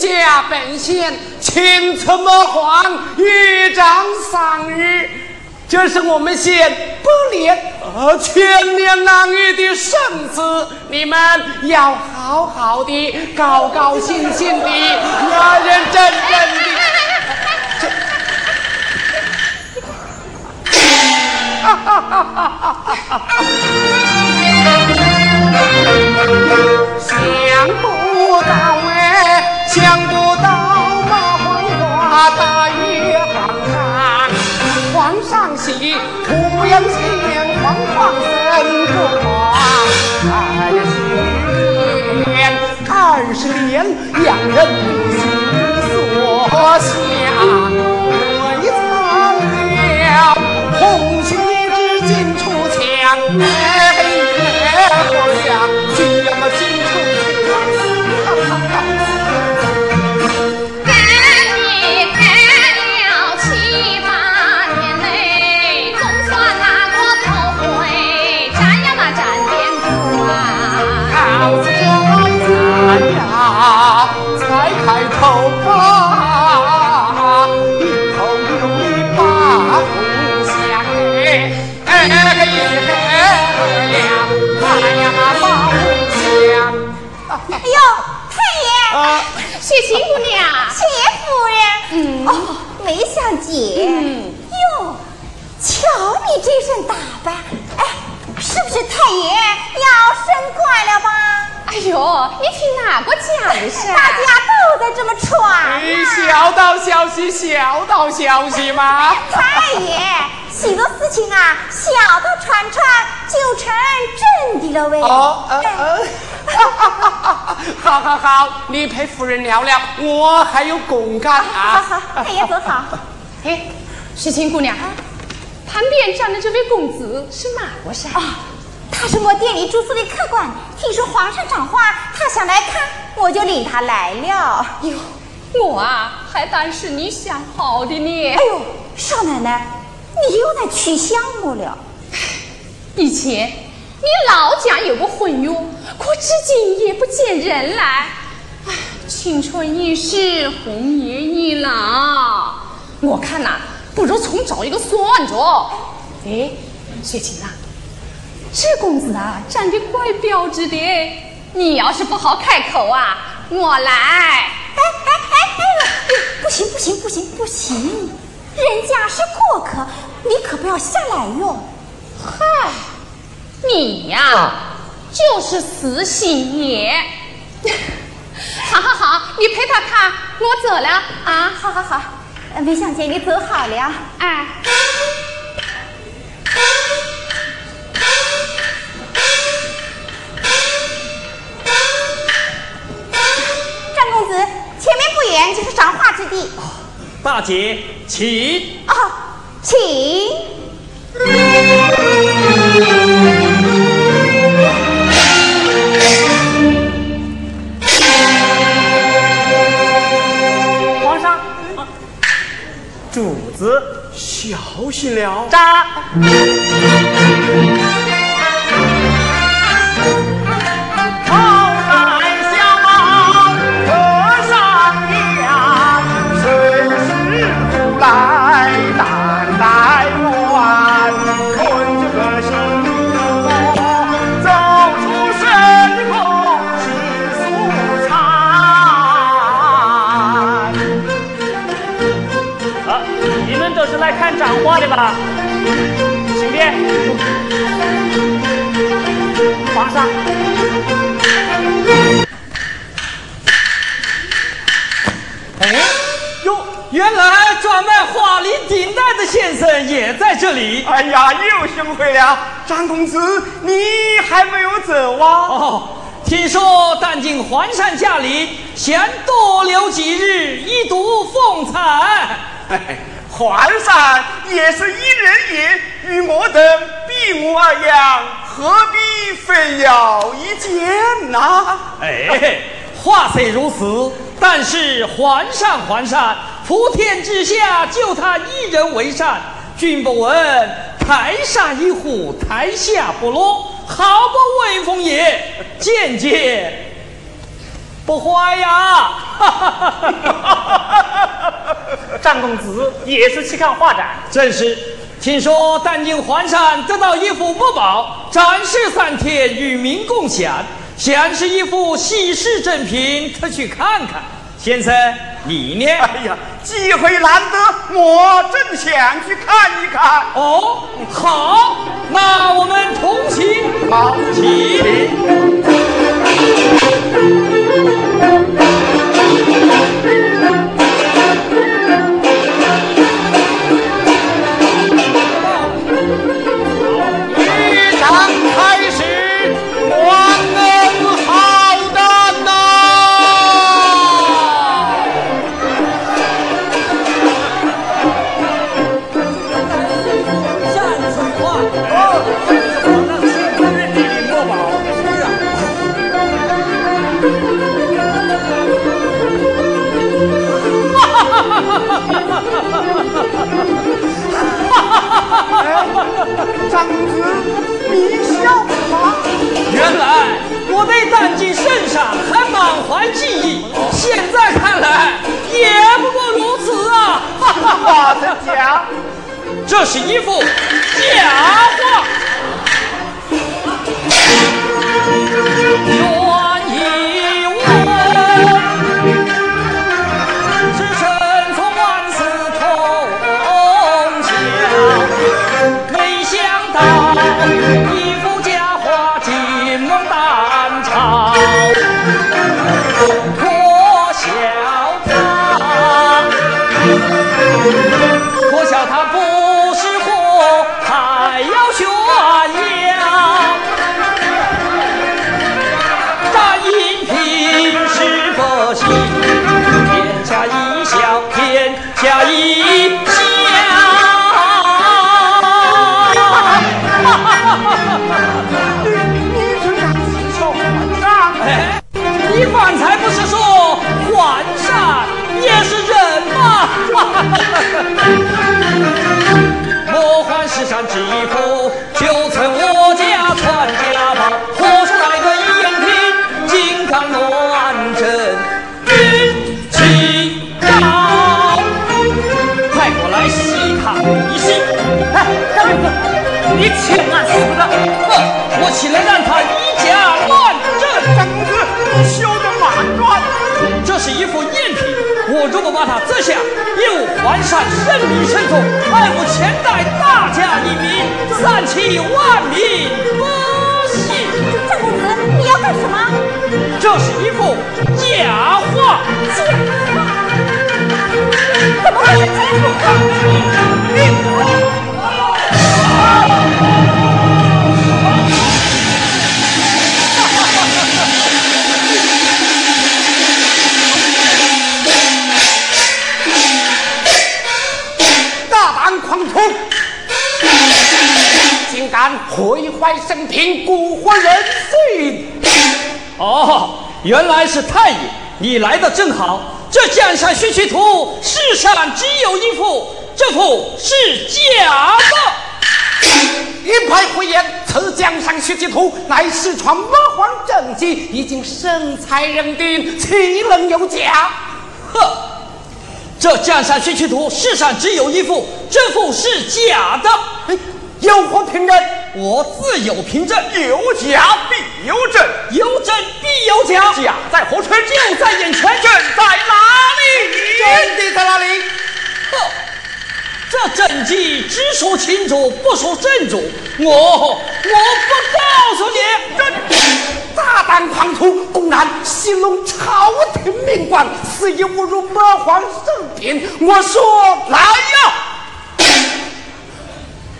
当今皇上训驾本县，亲赐墨皇御章丧日，这是我们县不年呃千年难遇的盛事，你们要好好的、高高兴兴的、认认真真的。哈哈哈哈哈哈！想不，想不到马黄花大月皇上，皇上喜，濮阳县皇皇生不慌。哎呀，前二十年，养人心所，爷，雪晴姑娘，谢夫人。嗯哦，梅小姐。嗯哟，瞧你这身打扮，哎，是不是太爷要升官了吧？哎呦，你听哪个讲的噻？大家都在这么传。小道消息，小道消息嘛。太爷，许多事情啊，小道传传就成真的了喂。哦，呃呃，好好好，你陪夫人聊聊，我还有公干啊。好好，太爷走好。哎，石青姑娘，旁边站的这位公子是哪个噻？啊。他是我店里住宿的客官，听说皇上长话，他想来看，我就领他来了。哟，我啊，还当是你想好的呢。哎呦，少奶奶，你又在取笑我了。以前你老家有个婚约，可至今也不见人来。唉，青春易逝，红颜易老。我看呐，不如重找一个算着。哎，雪晴啊。这公子啊，长得怪标致的。你要是不好开口啊，我来。哎哎哎哎，不行不行不行不行，人家是过客，你可不要下来哟。嗨，你呀，就是死心眼。好好好，你陪他看，我走了啊。好好好，梅小姐你走好了。哎。就是赏花之地。大姐，请。啊，请。皇上，主子小心了。扎。花的吧，请便。皇上。哎，哟，原来专卖花梨顶戴的先生也在这里。哎呀，又幸会了，张公子，你还没有走啊？哦，听说但今皇上驾临，想多留几日，一睹风采。皇上也是一人也，与我等比武而样，何必非要一见呐？哎，话虽如此，但是皇上，皇上，普天之下就他一人为善，君不闻台上一呼，台下不落，好不威风也！见见。不坏呀！哈张公子也是去看画展，正是。听说但经环山得到一幅墨宝，展示三天，与民共享。想是一幅稀世珍品，特去看看。先生，你呢？哎呀，机会难得，我正想去看一看。哦，好，那我们同行。好，张公子，你笑什么？原来我对丹经圣上还满怀记忆，现在看来也不过如此啊！哈的假？这是一幅假画。请俺死了？哼，我起来让他以假乱真。张公子，你休得马乱。这是一副赝品。我如果把它摘下，又还上圣明圣宗，爱我前代大家一名，三七万民不信。张公子，你要干什么？这是一幅假画。假画？怎么会是这幅毁坏圣品，蛊惑人心！哦，原来是太爷，你来的正好。这江山学习图世上只有一幅，这幅是假的。一派胡言！此江山学习图乃是传八皇政绩，已经圣裁认定，岂能有假？呵，这江山学习图世上只有一幅，这幅是假的。有何凭证？我自有凭证。有假必有真，有真必有假。假在何处？就在眼前。真在哪里？真的在哪里？呵，这真迹只属清主，不属正主。我我不告诉你。真大胆狂徒，公然戏弄朝廷命官，肆意侮辱八皇圣品。我说来呀！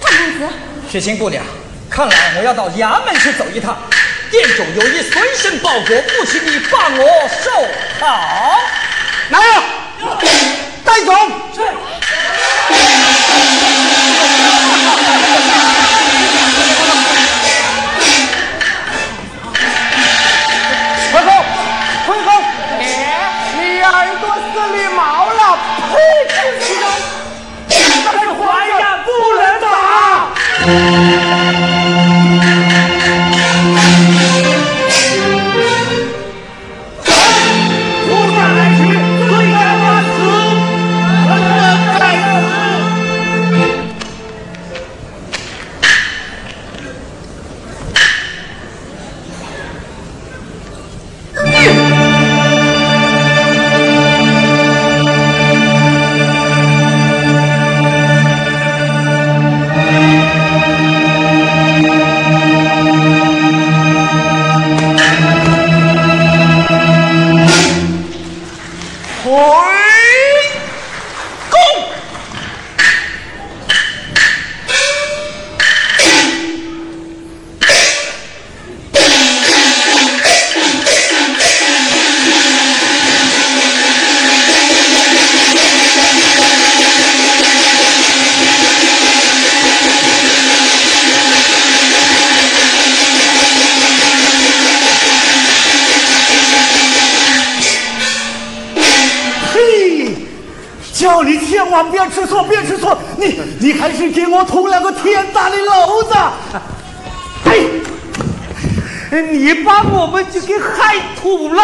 公子，雪清姑娘，看来我要到衙门去走一趟。殿主有意随身包裹，不请你放我受好。来呀，带走。是。是给我捅两个天大的娄子！哎，你把我们就给害土了！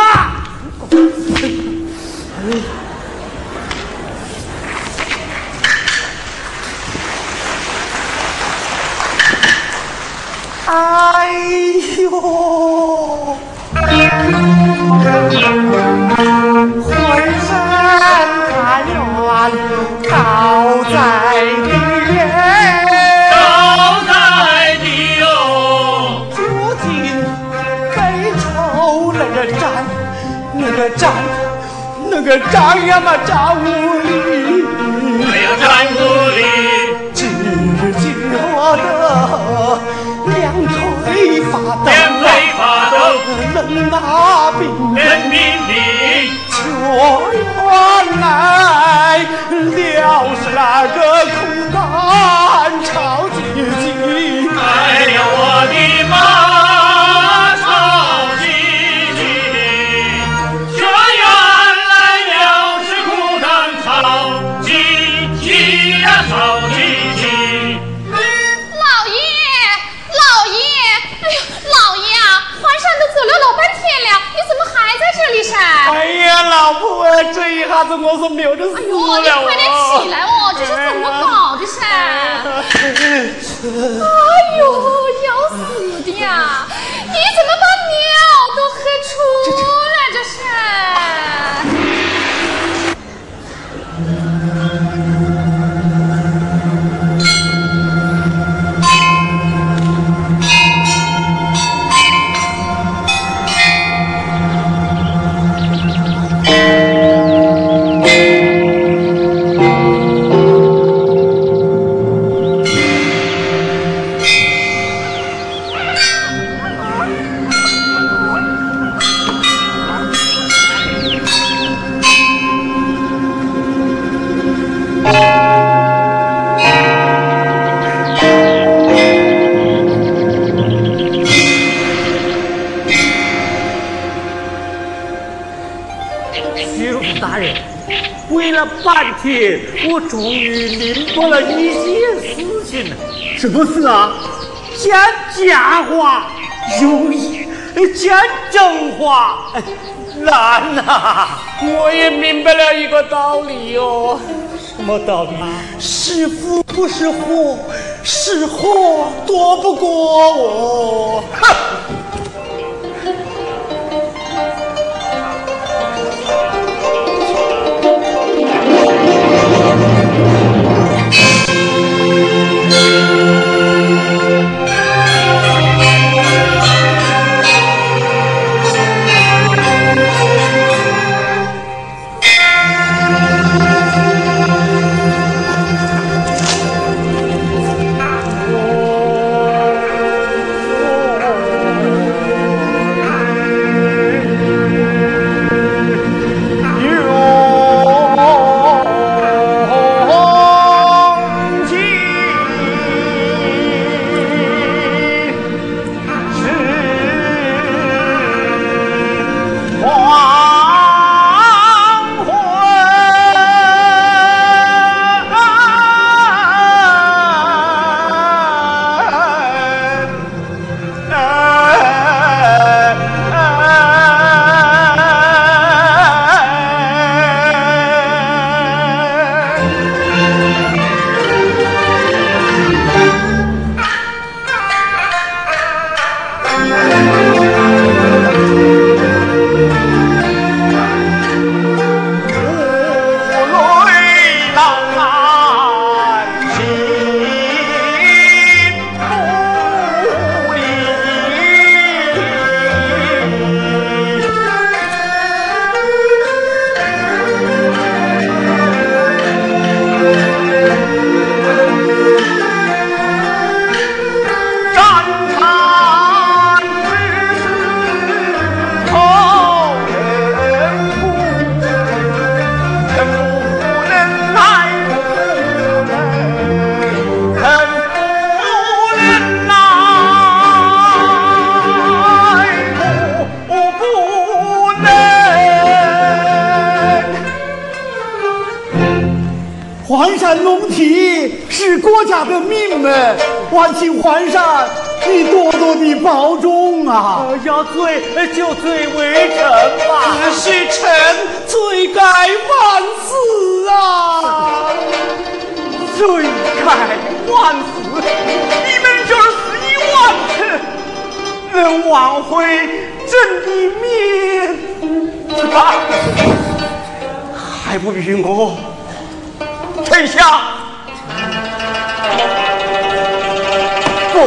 那个战呀嘛战无力，没有战无力，只觉得两腿发抖，两腿发抖，冷啊冰冷冰冰，就原来了是那个空单朝姐姐。哎呀，我的妈，我是没有着死了快天，我终于明白了一件事情了。什么事啊？讲假话容易，讲真话难呐、我也明白了一个道理哟、什么道理？是福不是祸，是祸躲不过我。环山龙体是国家的命门，万请皇上你多多的保重啊！要罪就罪为臣吧。是臣罪该万死啊！罪该万死，你们就是死一万次，能挽回朕的面子吧？还不允我天下。滚！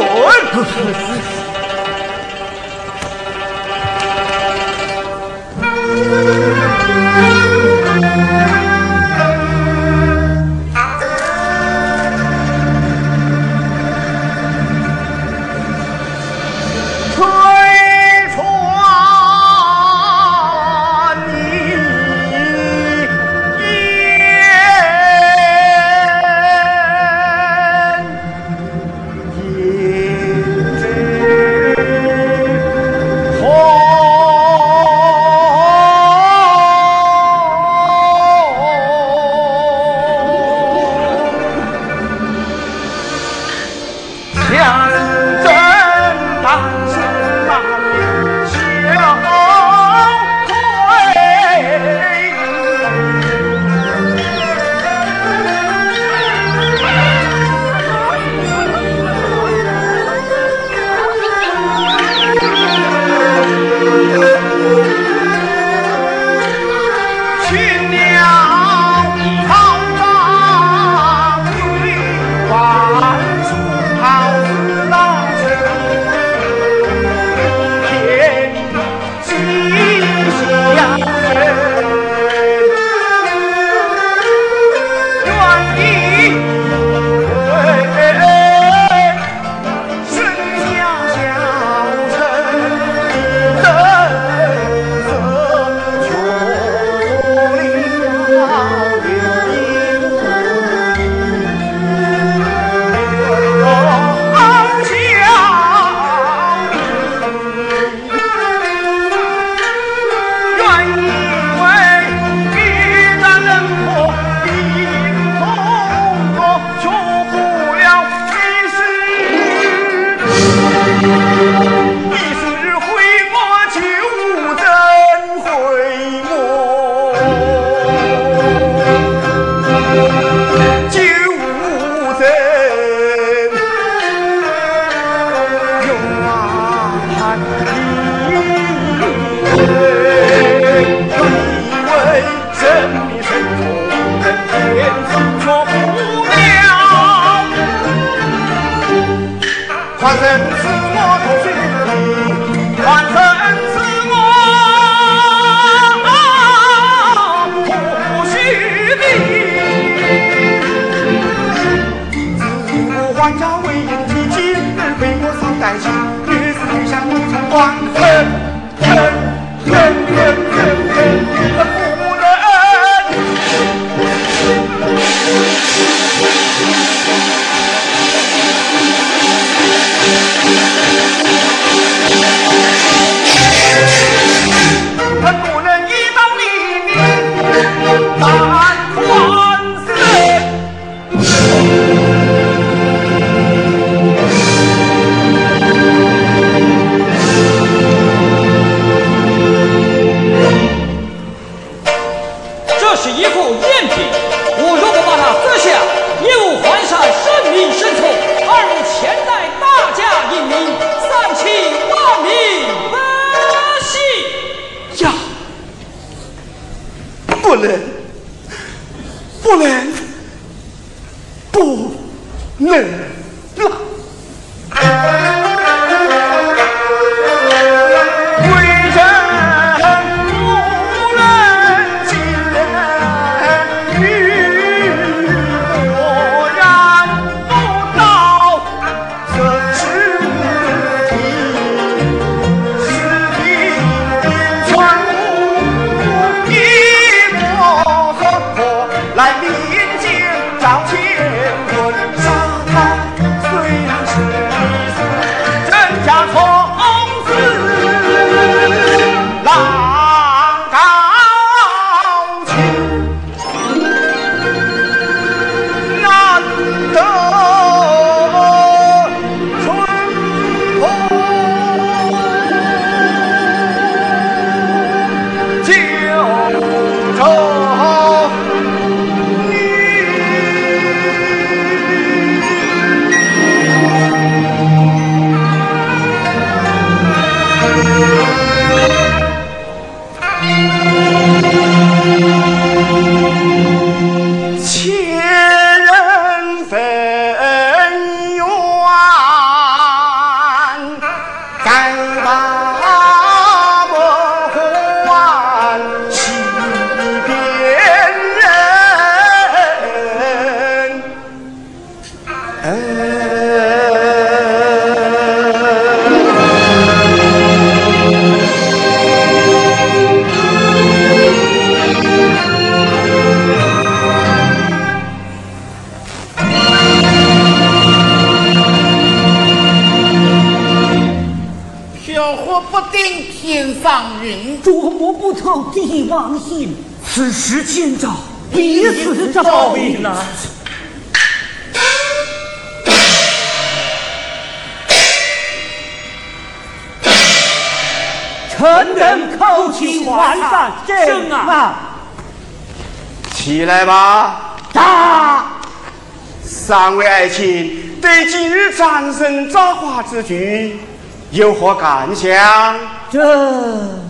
帝王信，此时见着必死诏命啊！臣等叩请皇上圣啊！起来吧！大三位爱卿对今日战胜造化之举有何感想？这。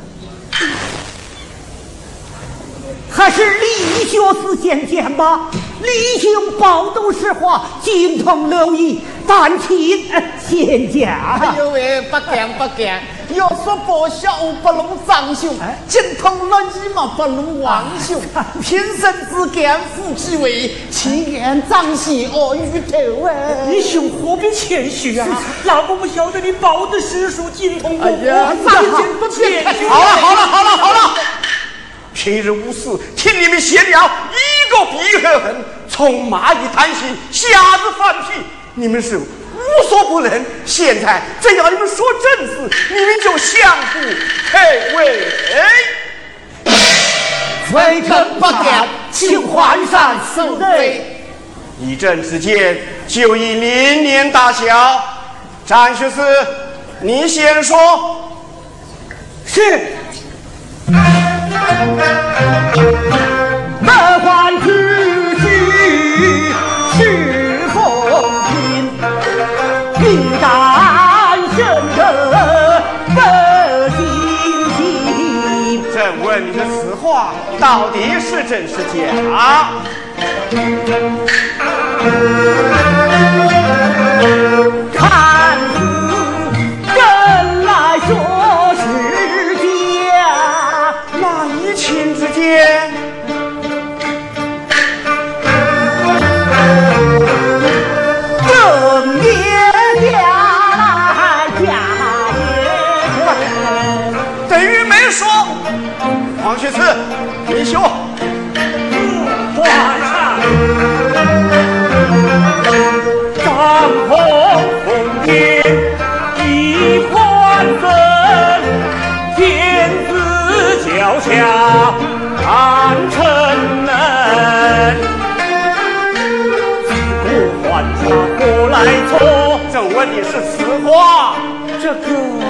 还是李学士先见吧。李兄饱读诗画，精通六艺，但请先讲。哎呦喂，不敢不敢。要说报效不如张兄，精通六艺嘛不如王兄。平生只敢负其位，岂敢彰显我鱼头啊？李兄何必谦虚啊？那我不晓得你报的诗书精通哎呀，张兄不谦虚。好了好了好了好了。平日无事，听你们闲聊，一个比一个狠，从蚂蚁贪心，瞎子放屁，你们是无所不能。现在正要你们说正事，你们就相互退位。微臣不敢，请皇上恕罪。一朕之见，就以年年大小。张学士，你先说。是。门环区区是风君命斩悬着不惊奇朕问你的此话到底是真是假？这